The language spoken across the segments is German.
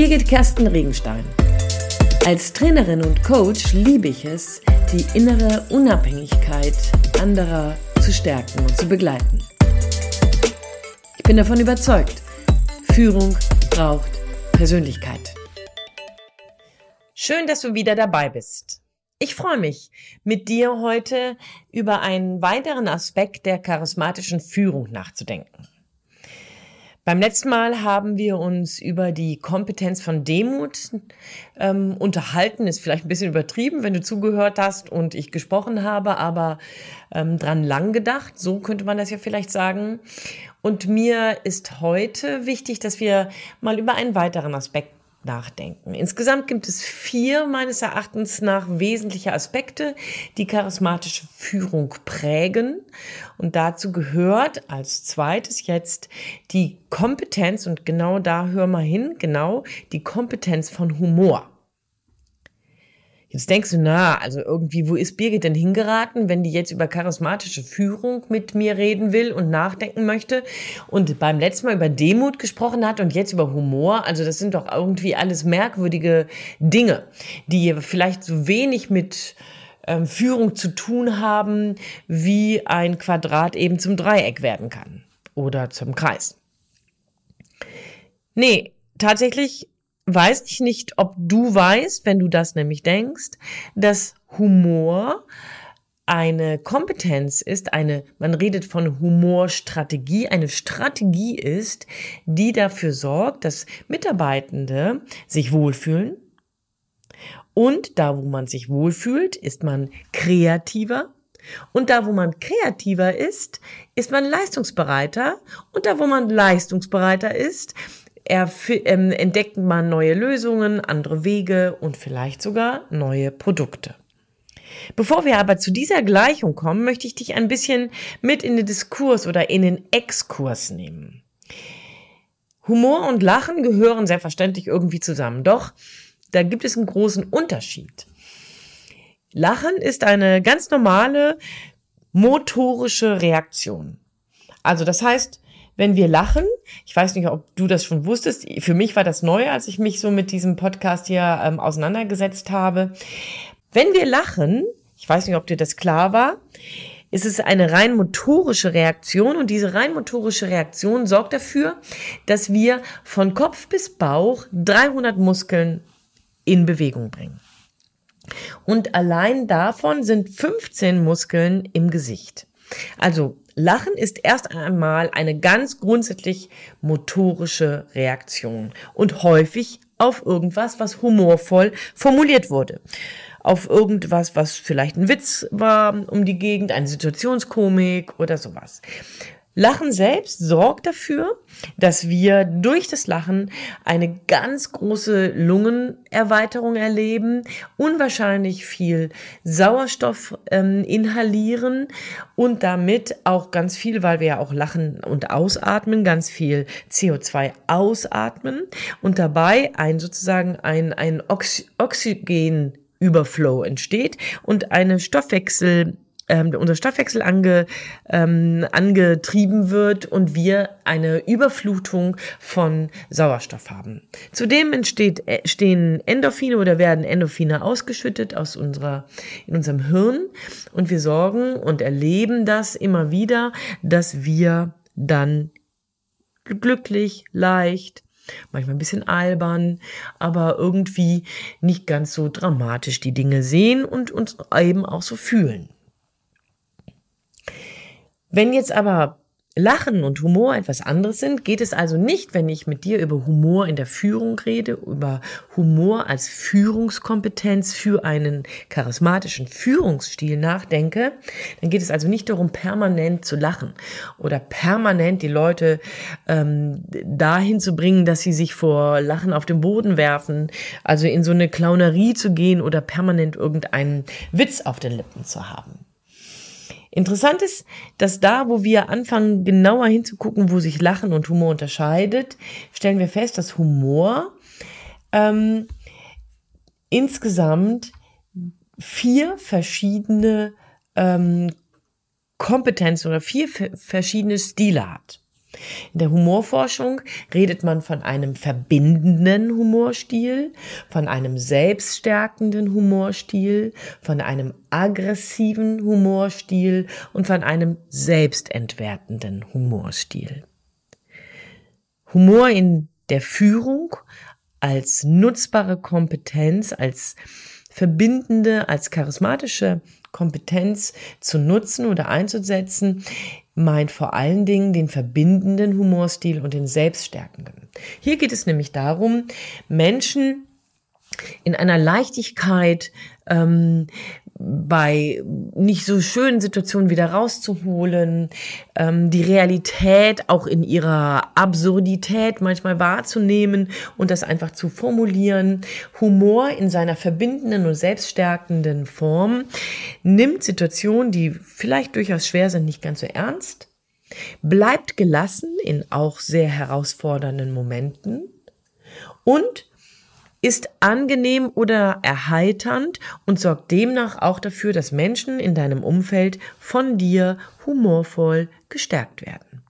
Birgit Kersten Regenstein. Als Trainerin und Coach liebe ich es, die innere Unabhängigkeit anderer zu stärken und zu begleiten. Ich bin davon überzeugt, Führung braucht Persönlichkeit. Schön, dass du wieder dabei bist. Ich freue mich, mit dir heute über einen weiteren Aspekt der charismatischen Führung nachzudenken. Beim letzten Mal haben wir uns über die Kompetenz von Demut ähm, unterhalten. Ist vielleicht ein bisschen übertrieben, wenn du zugehört hast und ich gesprochen habe, aber ähm, dran lang gedacht. So könnte man das ja vielleicht sagen. Und mir ist heute wichtig, dass wir mal über einen weiteren Aspekt nachdenken. Insgesamt gibt es vier meines Erachtens nach wesentliche Aspekte, die charismatische Führung prägen. Und dazu gehört als zweites jetzt die Kompetenz, und genau da hör mal hin, genau die Kompetenz von Humor. Jetzt denkst du, na, also irgendwie, wo ist Birgit denn hingeraten, wenn die jetzt über charismatische Führung mit mir reden will und nachdenken möchte und beim letzten Mal über Demut gesprochen hat und jetzt über Humor? Also das sind doch irgendwie alles merkwürdige Dinge, die vielleicht so wenig mit ähm, Führung zu tun haben, wie ein Quadrat eben zum Dreieck werden kann oder zum Kreis. Nee, tatsächlich weiß ich nicht, ob du weißt, wenn du das nämlich denkst, dass Humor eine Kompetenz ist, eine, man redet von Humorstrategie, eine Strategie ist, die dafür sorgt, dass Mitarbeitende sich wohlfühlen. Und da, wo man sich wohlfühlt, ist man kreativer. Und da, wo man kreativer ist, ist man leistungsbereiter. Und da, wo man leistungsbereiter ist, ähm, entdeckt man neue Lösungen, andere Wege und vielleicht sogar neue Produkte. Bevor wir aber zu dieser Gleichung kommen, möchte ich dich ein bisschen mit in den Diskurs oder in den Exkurs nehmen. Humor und Lachen gehören selbstverständlich irgendwie zusammen, doch da gibt es einen großen Unterschied. Lachen ist eine ganz normale motorische Reaktion. Also das heißt, wenn wir lachen, ich weiß nicht, ob du das schon wusstest, für mich war das neu, als ich mich so mit diesem Podcast hier ähm, auseinandergesetzt habe. Wenn wir lachen, ich weiß nicht, ob dir das klar war, ist es eine rein motorische Reaktion und diese rein motorische Reaktion sorgt dafür, dass wir von Kopf bis Bauch 300 Muskeln in Bewegung bringen. Und allein davon sind 15 Muskeln im Gesicht. Also Lachen ist erst einmal eine ganz grundsätzlich motorische Reaktion und häufig auf irgendwas, was humorvoll formuliert wurde. Auf irgendwas, was vielleicht ein Witz war um die Gegend, eine Situationskomik oder sowas. Lachen selbst sorgt dafür, dass wir durch das Lachen eine ganz große Lungenerweiterung erleben, unwahrscheinlich viel Sauerstoff ähm, inhalieren und damit auch ganz viel, weil wir ja auch lachen und ausatmen, ganz viel CO2 ausatmen und dabei ein sozusagen ein, ein Oxy Oxygenüberflow entsteht und eine Stoffwechsel ähm, unser Stoffwechsel ange, ähm, angetrieben wird und wir eine Überflutung von Sauerstoff haben. Zudem entsteht, äh, Endorphine oder werden Endorphine ausgeschüttet aus unserer, in unserem Hirn und wir sorgen und erleben das immer wieder, dass wir dann glücklich, leicht, manchmal ein bisschen albern, aber irgendwie nicht ganz so dramatisch die Dinge sehen und uns eben auch so fühlen. Wenn jetzt aber Lachen und Humor etwas anderes sind, geht es also nicht, wenn ich mit dir über Humor in der Führung rede, über Humor als Führungskompetenz für einen charismatischen Führungsstil nachdenke, dann geht es also nicht darum, permanent zu lachen oder permanent die Leute ähm, dahin zu bringen, dass sie sich vor Lachen auf den Boden werfen, also in so eine Clownerie zu gehen oder permanent irgendeinen Witz auf den Lippen zu haben. Interessant ist, dass da, wo wir anfangen, genauer hinzugucken, wo sich Lachen und Humor unterscheidet, stellen wir fest, dass Humor ähm, insgesamt vier verschiedene ähm, Kompetenzen oder vier verschiedene Stile hat. In der Humorforschung redet man von einem verbindenden Humorstil, von einem selbststärkenden Humorstil, von einem aggressiven Humorstil und von einem selbstentwertenden Humorstil. Humor in der Führung als nutzbare Kompetenz, als verbindende, als charismatische Kompetenz zu nutzen oder einzusetzen, meint vor allen Dingen den verbindenden Humorstil und den selbststärkenden. Hier geht es nämlich darum, Menschen in einer Leichtigkeit ähm, bei nicht so schönen Situationen wieder rauszuholen, ähm, die Realität auch in ihrer Absurdität manchmal wahrzunehmen und das einfach zu formulieren. Humor in seiner verbindenden und selbststärkenden Form nimmt Situationen, die vielleicht durchaus schwer sind, nicht ganz so ernst, bleibt gelassen in auch sehr herausfordernden Momenten und ist angenehm oder erheiternd und sorgt demnach auch dafür, dass Menschen in deinem Umfeld von dir humorvoll gestärkt werden.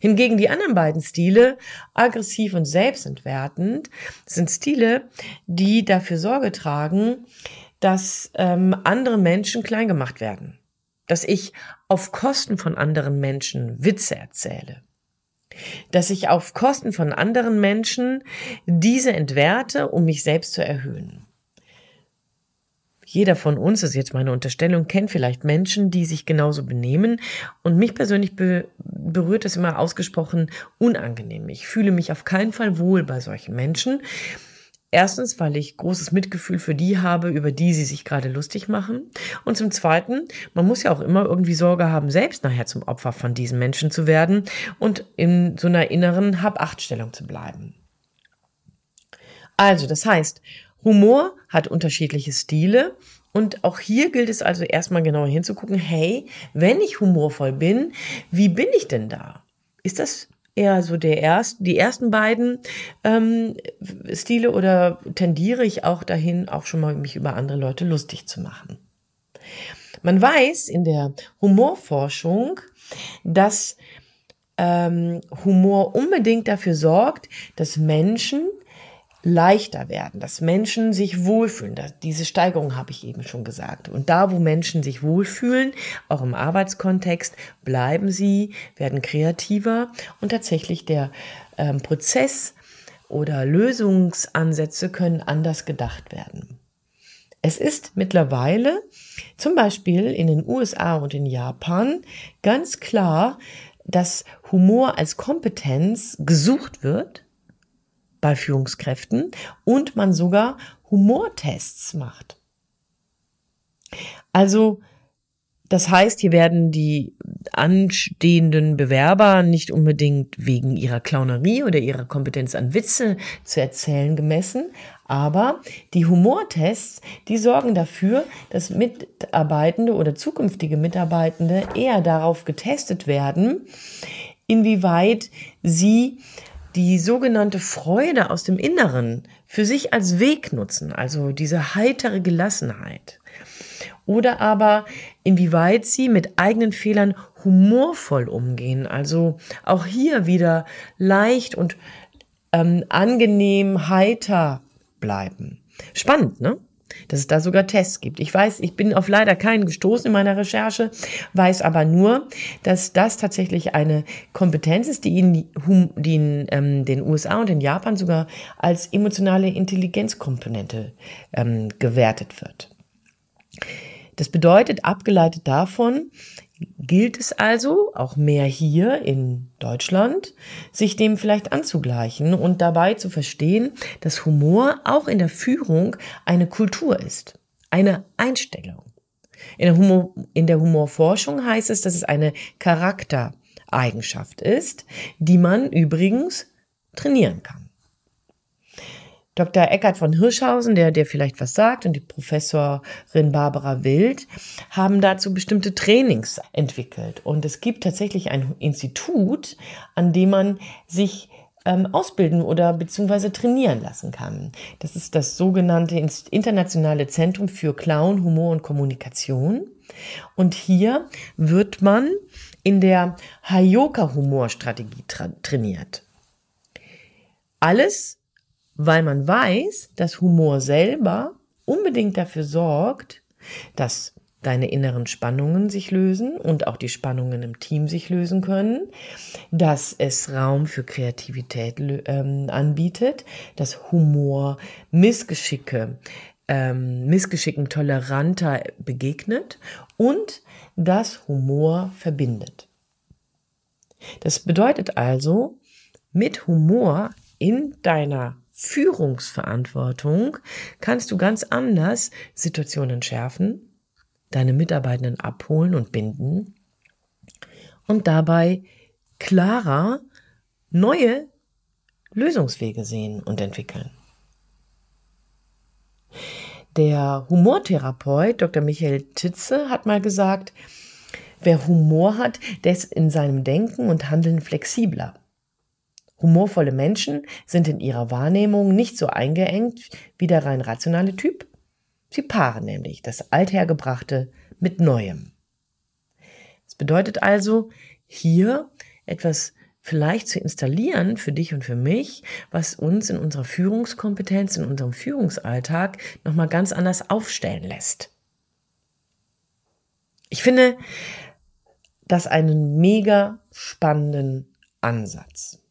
Hingegen die anderen beiden Stile, aggressiv und selbstentwertend, sind Stile, die dafür Sorge tragen, dass ähm, andere Menschen klein gemacht werden, dass ich auf Kosten von anderen Menschen Witze erzähle, dass ich auf Kosten von anderen Menschen diese entwerte, um mich selbst zu erhöhen. Jeder von uns, das ist jetzt meine Unterstellung, kennt vielleicht Menschen, die sich genauso benehmen. Und mich persönlich be berührt es immer ausgesprochen unangenehm. Ich fühle mich auf keinen Fall wohl bei solchen Menschen. Erstens, weil ich großes Mitgefühl für die habe, über die sie sich gerade lustig machen. Und zum Zweiten, man muss ja auch immer irgendwie Sorge haben, selbst nachher zum Opfer von diesen Menschen zu werden und in so einer inneren Hab-Acht-Stellung zu bleiben. Also, das heißt, Humor hat unterschiedliche Stile und auch hier gilt es also erstmal genauer hinzugucken, hey, wenn ich humorvoll bin, wie bin ich denn da? Ist das eher so der erst, die ersten beiden ähm, Stile oder tendiere ich auch dahin, auch schon mal mich über andere Leute lustig zu machen. Man weiß in der Humorforschung, dass ähm, Humor unbedingt dafür sorgt, dass Menschen leichter werden, dass Menschen sich wohlfühlen. diese Steigerung habe ich eben schon gesagt. Und da, wo Menschen sich wohlfühlen, auch im Arbeitskontext, bleiben sie, werden kreativer und tatsächlich der ähm, Prozess oder Lösungsansätze können anders gedacht werden. Es ist mittlerweile zum Beispiel in den USA und in Japan ganz klar, dass Humor als Kompetenz gesucht wird bei Führungskräften und man sogar Humortests macht. Also, das heißt, hier werden die anstehenden Bewerber nicht unbedingt wegen ihrer Clownerie oder ihrer Kompetenz an Witze zu erzählen gemessen, aber die Humortests, die sorgen dafür, dass Mitarbeitende oder zukünftige Mitarbeitende eher darauf getestet werden, inwieweit sie die sogenannte Freude aus dem Inneren für sich als Weg nutzen, also diese heitere Gelassenheit. Oder aber inwieweit sie mit eigenen Fehlern humorvoll umgehen, also auch hier wieder leicht und ähm, angenehm heiter bleiben. Spannend, ne? Dass es da sogar Tests gibt. Ich weiß, ich bin auf leider keinen gestoßen in meiner Recherche, weiß aber nur, dass das tatsächlich eine Kompetenz ist, die in, die in ähm, den USA und in Japan sogar als emotionale Intelligenzkomponente ähm, gewertet wird. Das bedeutet, abgeleitet davon, gilt es also, auch mehr hier in Deutschland, sich dem vielleicht anzugleichen und dabei zu verstehen, dass Humor auch in der Führung eine Kultur ist, eine Einstellung. In der, Humor, in der Humorforschung heißt es, dass es eine Charaktereigenschaft ist, die man übrigens trainieren kann. Dr. Eckhard von Hirschhausen, der dir vielleicht was sagt, und die Professorin Barbara Wild haben dazu bestimmte Trainings entwickelt. Und es gibt tatsächlich ein Institut, an dem man sich ähm, ausbilden oder beziehungsweise trainieren lassen kann. Das ist das sogenannte Internationale Zentrum für Clown, Humor und Kommunikation. Und hier wird man in der Hayoka-Humorstrategie tra trainiert. Alles, weil man weiß, dass Humor selber unbedingt dafür sorgt, dass deine inneren Spannungen sich lösen und auch die Spannungen im Team sich lösen können, dass es Raum für Kreativität ähm, anbietet, dass Humor Missgeschicke, ähm, Missgeschicken toleranter begegnet und dass Humor verbindet. Das bedeutet also, mit Humor in deiner Führungsverantwortung kannst du ganz anders Situationen schärfen, deine Mitarbeitenden abholen und binden und dabei klarer neue Lösungswege sehen und entwickeln. Der Humortherapeut Dr. Michael Titze hat mal gesagt, wer Humor hat, der ist in seinem Denken und Handeln flexibler. Humorvolle Menschen sind in ihrer Wahrnehmung nicht so eingeengt wie der rein rationale Typ Sie paaren nämlich das Althergebrachte mit Neuem. Das bedeutet also, hier etwas vielleicht zu installieren für dich und für mich, was uns in unserer Führungskompetenz, in unserem Führungsalltag nochmal ganz anders aufstellen lässt. Ich finde das einen mega spannenden Ansatz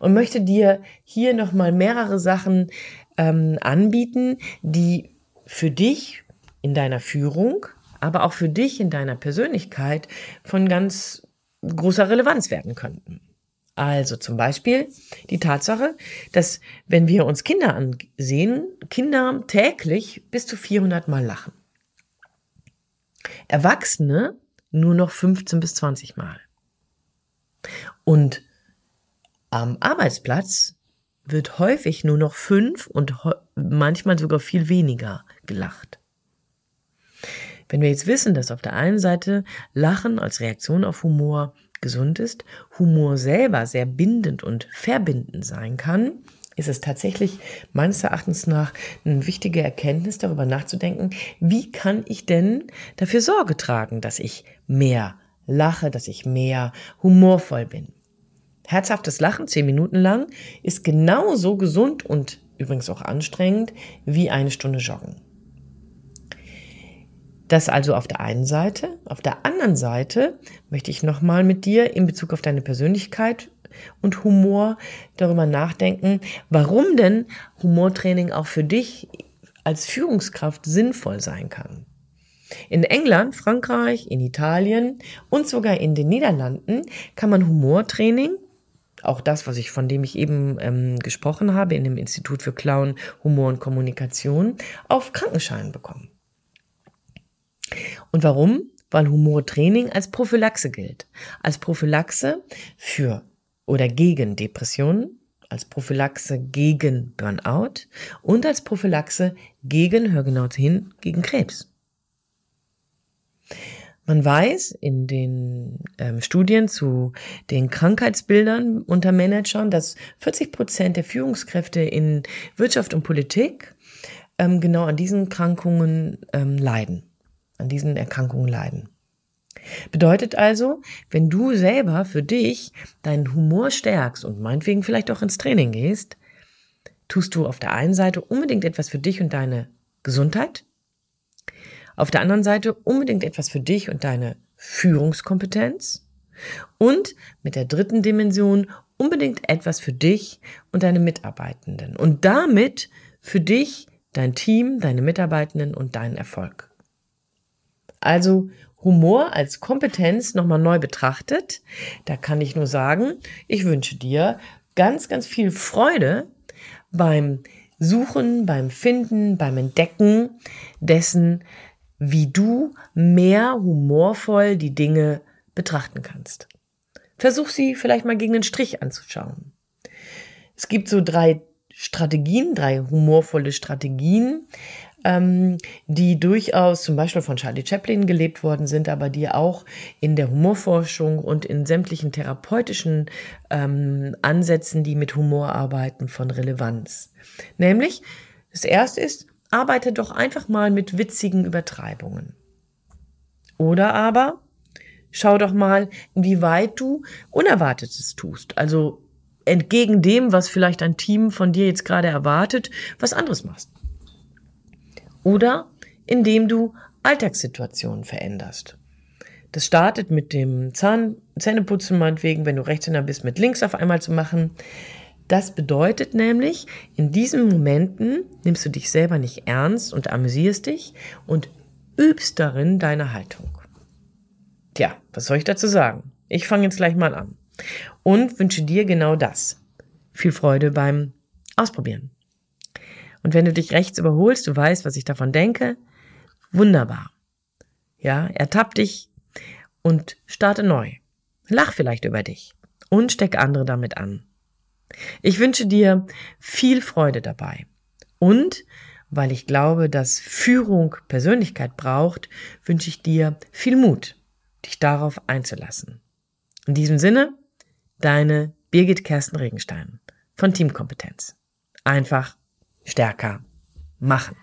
und möchte dir hier nochmal mehrere Sachen ähm, anbieten, die für dich in deiner Führung, aber auch für dich in deiner Persönlichkeit von ganz großer Relevanz werden könnten. Also zum Beispiel die Tatsache, dass wenn wir uns Kinder ansehen, Kinder täglich bis zu 400 Mal lachen. Erwachsene nur noch 15 bis 20 Mal. Und am Arbeitsplatz wird häufig nur noch fünf und manchmal sogar viel weniger gelacht. Wenn wir jetzt wissen, dass auf der einen Seite Lachen als Reaktion auf Humor gesund ist, Humor selber sehr bindend und verbindend sein kann, ist es tatsächlich meines Erachtens nach eine wichtige Erkenntnis, darüber nachzudenken, wie kann ich denn dafür Sorge tragen, dass ich mehr lache, dass ich mehr humorvoll bin. Herzhaftes Lachen, zehn Minuten lang, ist genauso gesund und übrigens auch anstrengend wie eine Stunde Joggen. Das also auf der einen Seite. Auf der anderen Seite möchte ich nochmal mit dir in Bezug auf deine Persönlichkeit und Humor darüber nachdenken, warum denn Humortraining auch für dich als Führungskraft sinnvoll sein kann. In England, Frankreich, in Italien und sogar in den Niederlanden kann man Humortraining auch das, was ich, von dem ich eben ähm, gesprochen habe, in dem Institut für Clown, Humor und Kommunikation, auf Krankenschein bekommen. Und warum? Weil Humortraining als Prophylaxe gilt. Als Prophylaxe für oder gegen Depressionen, als Prophylaxe gegen Burnout und als Prophylaxe gegen, hör genau hin, gegen Krebs. Man weiß in den ähm, Studien zu den Krankheitsbildern unter Managern, dass 40 Prozent der Führungskräfte in Wirtschaft und Politik ähm, genau an diesen Krankungen ähm, leiden, an diesen Erkrankungen leiden. Bedeutet also, wenn du selber für dich deinen Humor stärkst und meinetwegen vielleicht auch ins Training gehst, tust du auf der einen Seite unbedingt etwas für dich und deine Gesundheit, auf der anderen Seite unbedingt etwas für dich und deine Führungskompetenz. Und mit der dritten Dimension unbedingt etwas für dich und deine Mitarbeitenden. Und damit für dich, dein Team, deine Mitarbeitenden und deinen Erfolg. Also Humor als Kompetenz nochmal neu betrachtet. Da kann ich nur sagen, ich wünsche dir ganz, ganz viel Freude beim Suchen, beim Finden, beim Entdecken dessen, wie du mehr humorvoll die Dinge betrachten kannst. Versuch sie vielleicht mal gegen den Strich anzuschauen. Es gibt so drei Strategien, drei humorvolle Strategien, ähm, die durchaus zum Beispiel von Charlie Chaplin gelebt worden sind, aber die auch in der Humorforschung und in sämtlichen therapeutischen ähm, Ansätzen, die mit Humor arbeiten, von Relevanz. Nämlich, das erste ist, arbeite doch einfach mal mit witzigen Übertreibungen. Oder aber schau doch mal, inwieweit du Unerwartetes tust. Also entgegen dem, was vielleicht ein Team von dir jetzt gerade erwartet, was anderes machst. Oder indem du Alltagssituationen veränderst. Das startet mit dem Zahn, Zähneputzen meinetwegen, wenn du Rechtshänder bist, mit links auf einmal zu machen. Das bedeutet nämlich, in diesen Momenten nimmst du dich selber nicht ernst und amüsierst dich und übst darin deine Haltung. Tja, was soll ich dazu sagen? Ich fange jetzt gleich mal an und wünsche dir genau das. Viel Freude beim Ausprobieren. Und wenn du dich rechts überholst, du weißt, was ich davon denke, wunderbar. Ja, ertapp dich und starte neu. Lach vielleicht über dich und steck andere damit an. Ich wünsche dir viel Freude dabei. Und weil ich glaube, dass Führung Persönlichkeit braucht, wünsche ich dir viel Mut, dich darauf einzulassen. In diesem Sinne, deine Birgit Kersten Regenstein von Teamkompetenz. Einfach stärker machen.